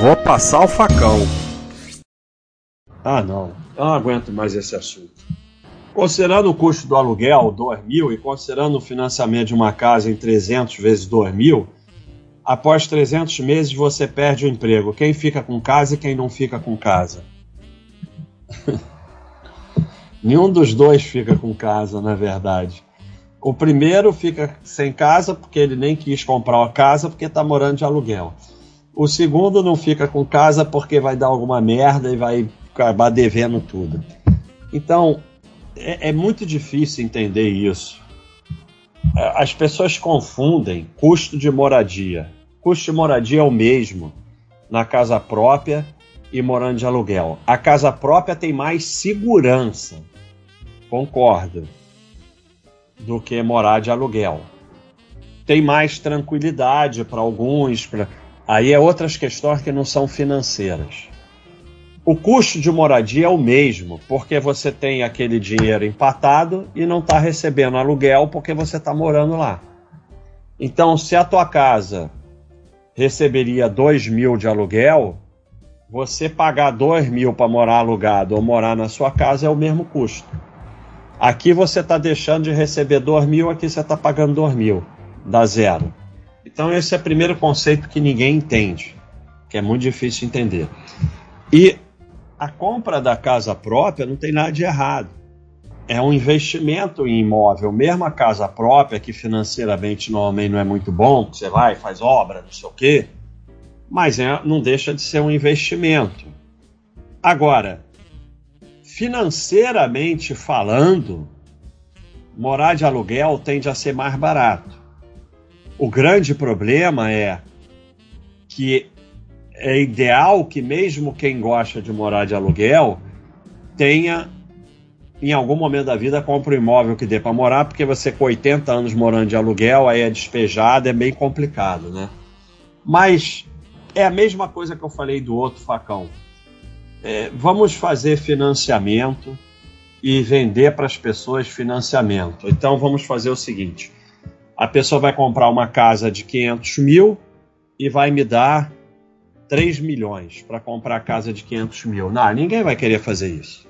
Vou passar o facão. Ah, não. Eu não aguento mais esse assunto. Considerando o custo do aluguel, 2 mil, e considerando o financiamento de uma casa em 300 vezes 2 mil, após 300 meses você perde o emprego. Quem fica com casa e quem não fica com casa? Nenhum dos dois fica com casa, na verdade. O primeiro fica sem casa porque ele nem quis comprar uma casa porque está morando de aluguel. O segundo não fica com casa porque vai dar alguma merda e vai acabar devendo tudo. Então, é, é muito difícil entender isso. É, as pessoas confundem custo de moradia. Custo de moradia é o mesmo na casa própria e morando de aluguel. A casa própria tem mais segurança, concordo, do que morar de aluguel. Tem mais tranquilidade para alguns, pra... aí é outras questões que não são financeiras. O custo de moradia é o mesmo, porque você tem aquele dinheiro empatado e não está recebendo aluguel porque você está morando lá. Então, se a tua casa receberia 2 mil de aluguel, você pagar 2 mil para morar alugado ou morar na sua casa é o mesmo custo. Aqui você está deixando de receber 2 mil, aqui você está pagando 2 mil, dá zero. Então, esse é o primeiro conceito que ninguém entende, que é muito difícil entender. E a compra da casa própria não tem nada de errado. É um investimento em imóvel, mesmo a casa própria, que financeiramente normalmente não é muito bom, você vai, faz obra, não sei o quê, mas é, não deixa de ser um investimento. Agora, financeiramente falando, morar de aluguel tende a ser mais barato. O grande problema é que é ideal que mesmo quem gosta de morar de aluguel tenha em algum momento da vida compre um imóvel que dê para morar, porque você com 80 anos morando de aluguel, aí é despejado, é bem complicado, né? Mas é a mesma coisa que eu falei do outro facão. É, vamos fazer financiamento e vender para as pessoas financiamento. Então vamos fazer o seguinte: a pessoa vai comprar uma casa de 500 mil e vai me dar 3 milhões para comprar a casa de 500 mil. Não, ninguém vai querer fazer isso.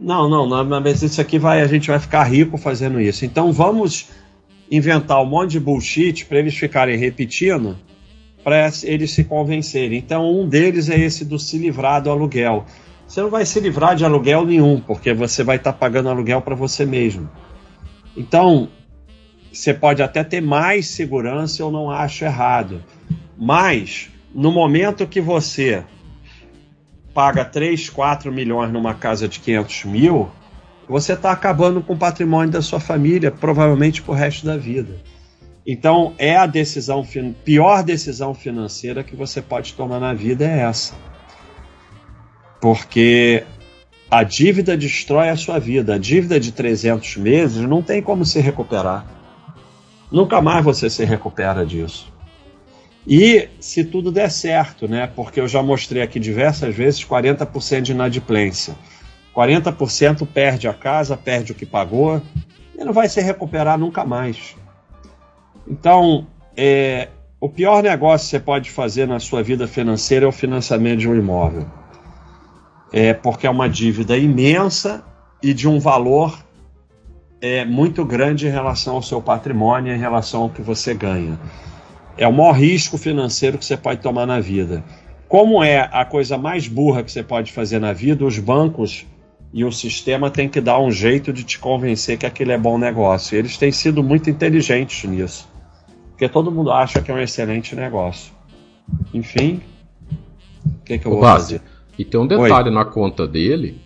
Não, não, não, mas isso aqui vai, a gente vai ficar rico fazendo isso. Então vamos inventar um monte de bullshit para eles ficarem repetindo, para eles se convencerem. Então um deles é esse do se livrar do aluguel. Você não vai se livrar de aluguel nenhum, porque você vai estar tá pagando aluguel para você mesmo. Então, você pode até ter mais segurança, eu não acho errado. Mas, no momento que você paga 3, 4 milhões numa casa de 500 mil, você está acabando com o patrimônio da sua família, provavelmente para o resto da vida. Então, é a decisão, pior decisão financeira que você pode tomar na vida é essa. Porque a dívida destrói a sua vida. A dívida de 300 meses não tem como se recuperar. Nunca mais você se recupera disso. E se tudo der certo, né? Porque eu já mostrei aqui diversas vezes 40% de inadimplência. 40% perde a casa, perde o que pagou e não vai se recuperar nunca mais. Então, é, o pior negócio que você pode fazer na sua vida financeira é o financiamento de um imóvel. É porque é uma dívida imensa e de um valor é, muito grande em relação ao seu patrimônio, em relação ao que você ganha é o maior risco financeiro que você pode tomar na vida. Como é a coisa mais burra que você pode fazer na vida, os bancos e o sistema têm que dar um jeito de te convencer que aquilo é bom negócio. Eles têm sido muito inteligentes nisso. Porque todo mundo acha que é um excelente negócio. Enfim, o que, que eu vou fazer? E tem um detalhe Oi. na conta dele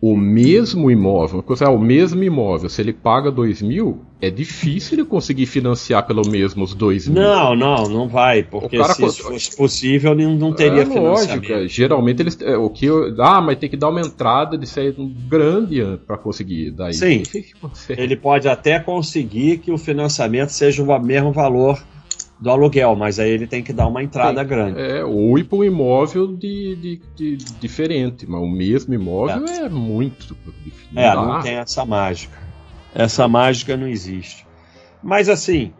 o mesmo imóvel, é o mesmo imóvel, se ele paga 2 mil, é difícil ele conseguir financiar pelo mesmo os 2 mil. Não, não, não vai, porque cara, se isso fosse possível, não, não teria é, financiamento. Lógico, geralmente eles, é, o que eu, ah, mas tem que dar uma entrada de ser grande para conseguir daí. Sim, ele pode até conseguir que o financiamento seja o mesmo valor do aluguel, mas aí ele tem que dar uma entrada tem, grande. É, ou ir para um imóvel de, de, de, diferente, mas o mesmo imóvel é, é muito difícil. É, não tem essa mágica. Essa mágica não existe. Mas assim,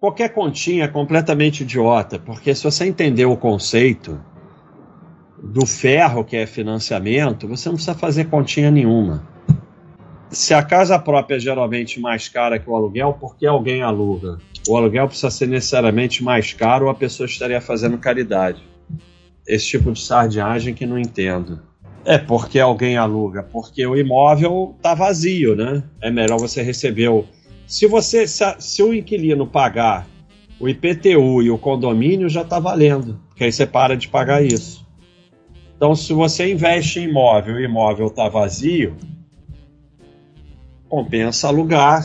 qualquer continha é completamente idiota, porque se você entender o conceito do ferro que é financiamento, você não precisa fazer continha nenhuma. Se a casa própria é geralmente mais cara que o aluguel, por que alguém aluga? O aluguel precisa ser necessariamente mais caro ou a pessoa estaria fazendo caridade. Esse tipo de sardinhagem que não entendo. É porque alguém aluga, porque o imóvel está vazio, né? É melhor você receber o. Se você, se o inquilino pagar o IPTU e o condomínio, já está valendo, porque aí você para de pagar isso. Então, se você investe em imóvel e o imóvel está vazio, compensa alugar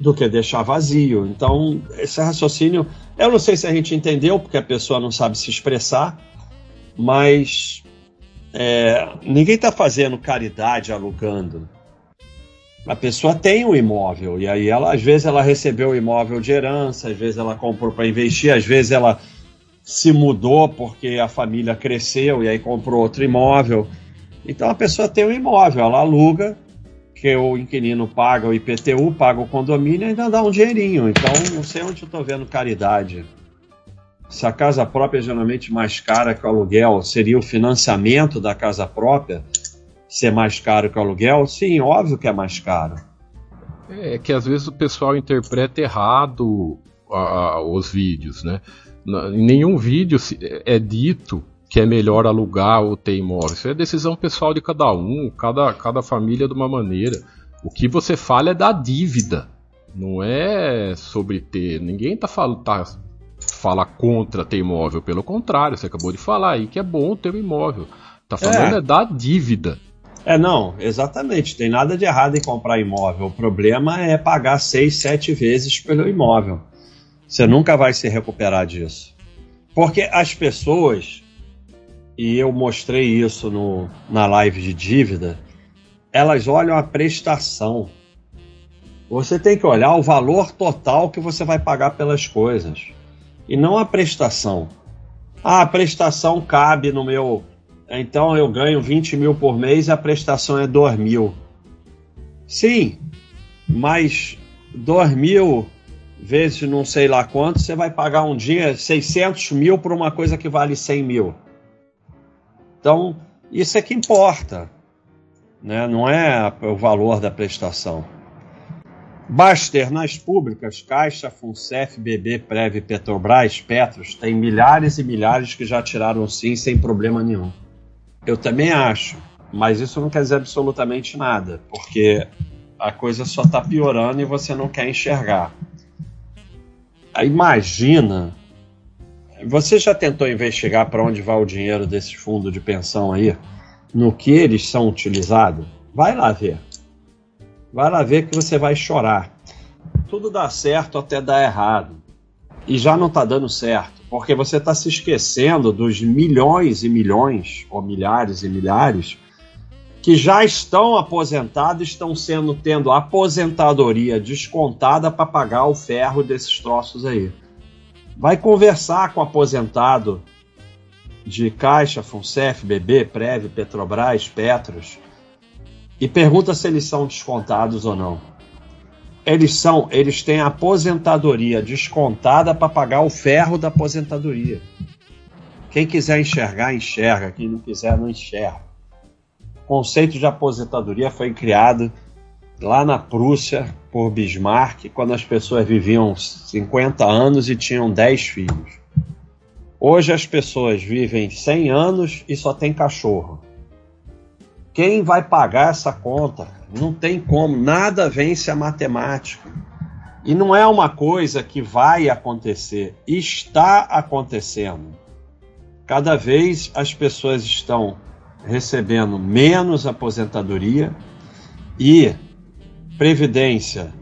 do que deixar vazio. Então, esse raciocínio, eu não sei se a gente entendeu, porque a pessoa não sabe se expressar, mas é, ninguém está fazendo caridade alugando. A pessoa tem um imóvel e aí ela às vezes ela recebeu o imóvel de herança, às vezes ela comprou para investir, às vezes ela se mudou porque a família cresceu e aí comprou outro imóvel. Então a pessoa tem um imóvel, ela aluga, que o inquilino paga o IPTU, paga o condomínio e ainda dá um dinheirinho. Então não sei onde eu estou vendo caridade. Se a casa própria é geralmente mais cara que o aluguel, seria o financiamento da casa própria ser mais caro que o aluguel? Sim, óbvio que é mais caro. É que às vezes o pessoal interpreta errado a, a, os vídeos, né? Em nenhum vídeo é dito que é melhor alugar ou ter imóvel. Isso é decisão pessoal de cada um, cada, cada família de uma maneira. O que você fala é da dívida, não é sobre ter. Ninguém tá, falando, tá fala contra ter imóvel, pelo contrário, você acabou de falar aí que é bom ter um imóvel. Tá falando é, é da dívida. É, não, exatamente. Tem nada de errado em comprar imóvel. O problema é pagar seis, sete vezes pelo imóvel. Você nunca vai se recuperar disso. Porque as pessoas, e eu mostrei isso no, na live de dívida, elas olham a prestação. Você tem que olhar o valor total que você vai pagar pelas coisas. E não a prestação. Ah, a prestação cabe no meu. Então eu ganho 20 mil por mês e a prestação é 2 mil. Sim, mas 2 mil vezes não sei lá quanto, você vai pagar um dia 600 mil por uma coisa que vale 100 mil. Então, isso é que importa, né? não é o valor da prestação. Baster, nas públicas, Caixa, Funcef, BB, Prev, Petrobras, Petros, tem milhares e milhares que já tiraram sim sem problema nenhum. Eu também acho, mas isso não quer dizer absolutamente nada, porque a coisa só está piorando e você não quer enxergar. Imagina. Você já tentou investigar para onde vai o dinheiro desses fundos de pensão aí? No que eles são utilizados? Vai lá ver. Vai lá ver que você vai chorar. Tudo dá certo até dar errado. E já não está dando certo, porque você está se esquecendo dos milhões e milhões, ou milhares e milhares, que já estão aposentados, estão sendo tendo aposentadoria descontada para pagar o ferro desses troços aí. Vai conversar com o aposentado de Caixa, Funcef, BB, Prev, Petrobras, Petros e pergunta se eles são descontados ou não. Eles são, eles têm aposentadoria descontada para pagar o ferro da aposentadoria. Quem quiser enxergar, enxerga. Quem não quiser, não enxerga. O conceito de aposentadoria foi criado lá na Prússia por Bismarck, quando as pessoas viviam 50 anos e tinham 10 filhos. Hoje as pessoas vivem 100 anos e só tem cachorro. Quem vai pagar essa conta? Não tem como, nada vence a matemática. E não é uma coisa que vai acontecer, está acontecendo. Cada vez as pessoas estão recebendo menos aposentadoria e previdência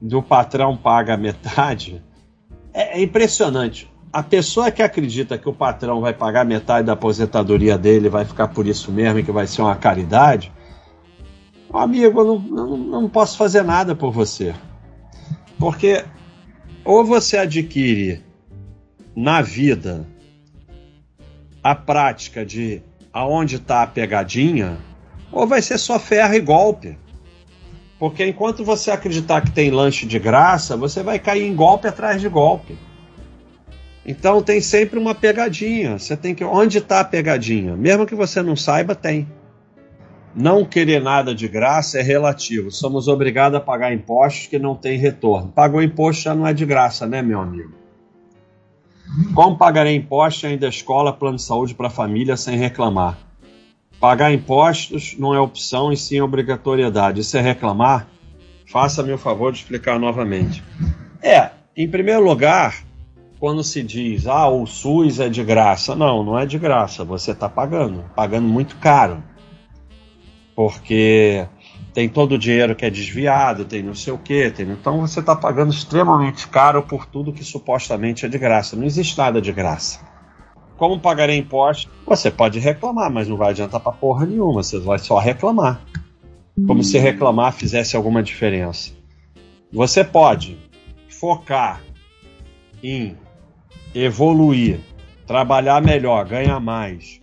do patrão paga metade. É, é impressionante. A pessoa que acredita que o patrão vai pagar metade da aposentadoria dele, vai ficar por isso mesmo que vai ser uma caridade, amigo, eu não, não, não posso fazer nada por você. Porque ou você adquire na vida a prática de aonde está a pegadinha, ou vai ser só ferro e golpe. Porque enquanto você acreditar que tem lanche de graça, você vai cair em golpe atrás de golpe. Então tem sempre uma pegadinha. Você tem que. Onde está a pegadinha? Mesmo que você não saiba, tem. Não querer nada de graça é relativo. Somos obrigados a pagar impostos que não têm retorno. Pagou imposto já não é de graça, né, meu amigo? Como pagarei imposto ainda escola, plano de saúde para a família sem reclamar? Pagar impostos não é opção e sim obrigatoriedade. Isso é reclamar? Faça-me o favor de explicar novamente. É, em primeiro lugar, quando se diz, ah, o SUS é de graça. Não, não é de graça, você está pagando, pagando muito caro. Porque tem todo o dinheiro que é desviado, tem não sei o que, tem... então você está pagando extremamente caro por tudo que supostamente é de graça. Não existe nada de graça. Como pagarei imposto? Você pode reclamar, mas não vai adiantar para porra nenhuma, você vai só reclamar. Como se reclamar fizesse alguma diferença. Você pode focar em evoluir, trabalhar melhor, ganhar mais,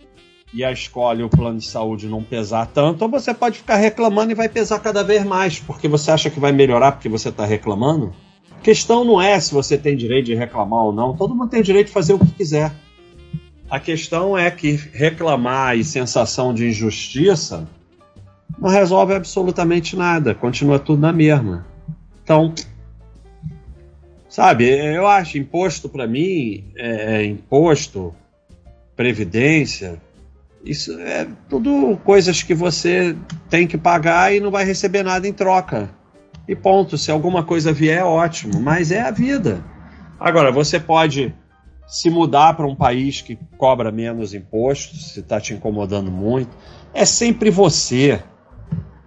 e a escola e o plano de saúde não pesar tanto, ou você pode ficar reclamando e vai pesar cada vez mais, porque você acha que vai melhorar porque você está reclamando. A questão não é se você tem direito de reclamar ou não, todo mundo tem direito de fazer o que quiser. A questão é que reclamar e sensação de injustiça não resolve absolutamente nada, continua tudo na mesma. Então, Sabe, eu acho imposto para mim, é, é, imposto, previdência, isso é tudo coisas que você tem que pagar e não vai receber nada em troca. E ponto. Se alguma coisa vier, ótimo, mas é a vida. Agora, você pode se mudar para um país que cobra menos impostos, se está te incomodando muito. É sempre você.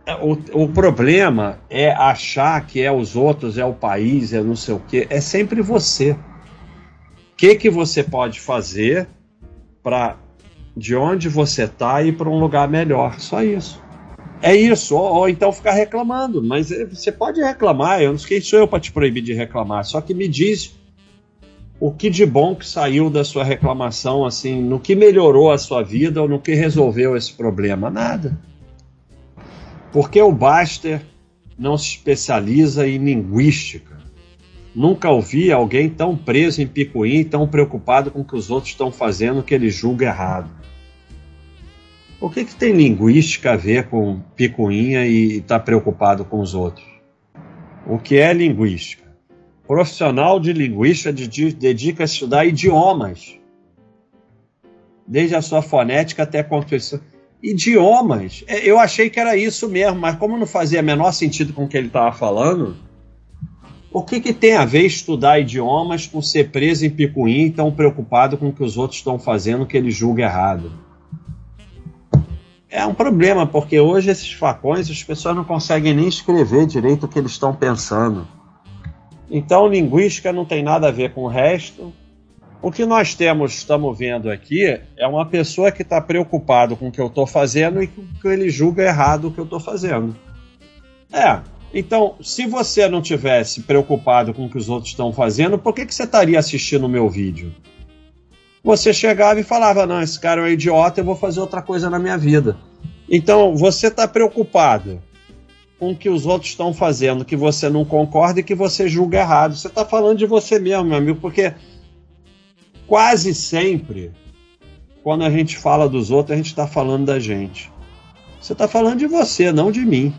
É, o, o problema é achar que é os outros, é o país, é não sei o quê. É sempre você. O que, que você pode fazer para de onde você está ir para um lugar melhor? Só isso. É isso, ou, ou, então ficar reclamando. Mas é, você pode reclamar, eu não sei sou eu para te proibir de reclamar. Só que me diz o que de bom que saiu da sua reclamação, assim, no que melhorou a sua vida ou no que resolveu esse problema. Nada. Porque o Baster não se especializa em linguística. Nunca ouvi alguém tão preso em picuim, tão preocupado com o que os outros estão fazendo que ele julga errado. O que, que tem linguística a ver com picuinha e estar tá preocupado com os outros? O que é linguística? Profissional de linguística dedica a estudar idiomas, desde a sua fonética até a construção idiomas. É, eu achei que era isso mesmo, mas como não fazia menor sentido com o que ele estava falando, o que, que tem a ver estudar idiomas com ser preso em picuim e tão preocupado com o que os outros estão fazendo que ele julga errado? É um problema, porque hoje esses facões as pessoas não conseguem nem escrever direito o que eles estão pensando. Então, linguística não tem nada a ver com o resto, o que nós temos, estamos vendo aqui, é uma pessoa que está preocupado com o que eu estou fazendo e que ele julga errado o que eu estou fazendo. É. Então, se você não tivesse preocupado com o que os outros estão fazendo, por que, que você estaria assistindo o meu vídeo? Você chegava e falava: Não, esse cara é um idiota, eu vou fazer outra coisa na minha vida. Então, você está preocupado com o que os outros estão fazendo, que você não concorda e que você julga errado. Você está falando de você mesmo, meu amigo, porque quase sempre, quando a gente fala dos outros, a gente está falando da gente. Você está falando de você, não de mim.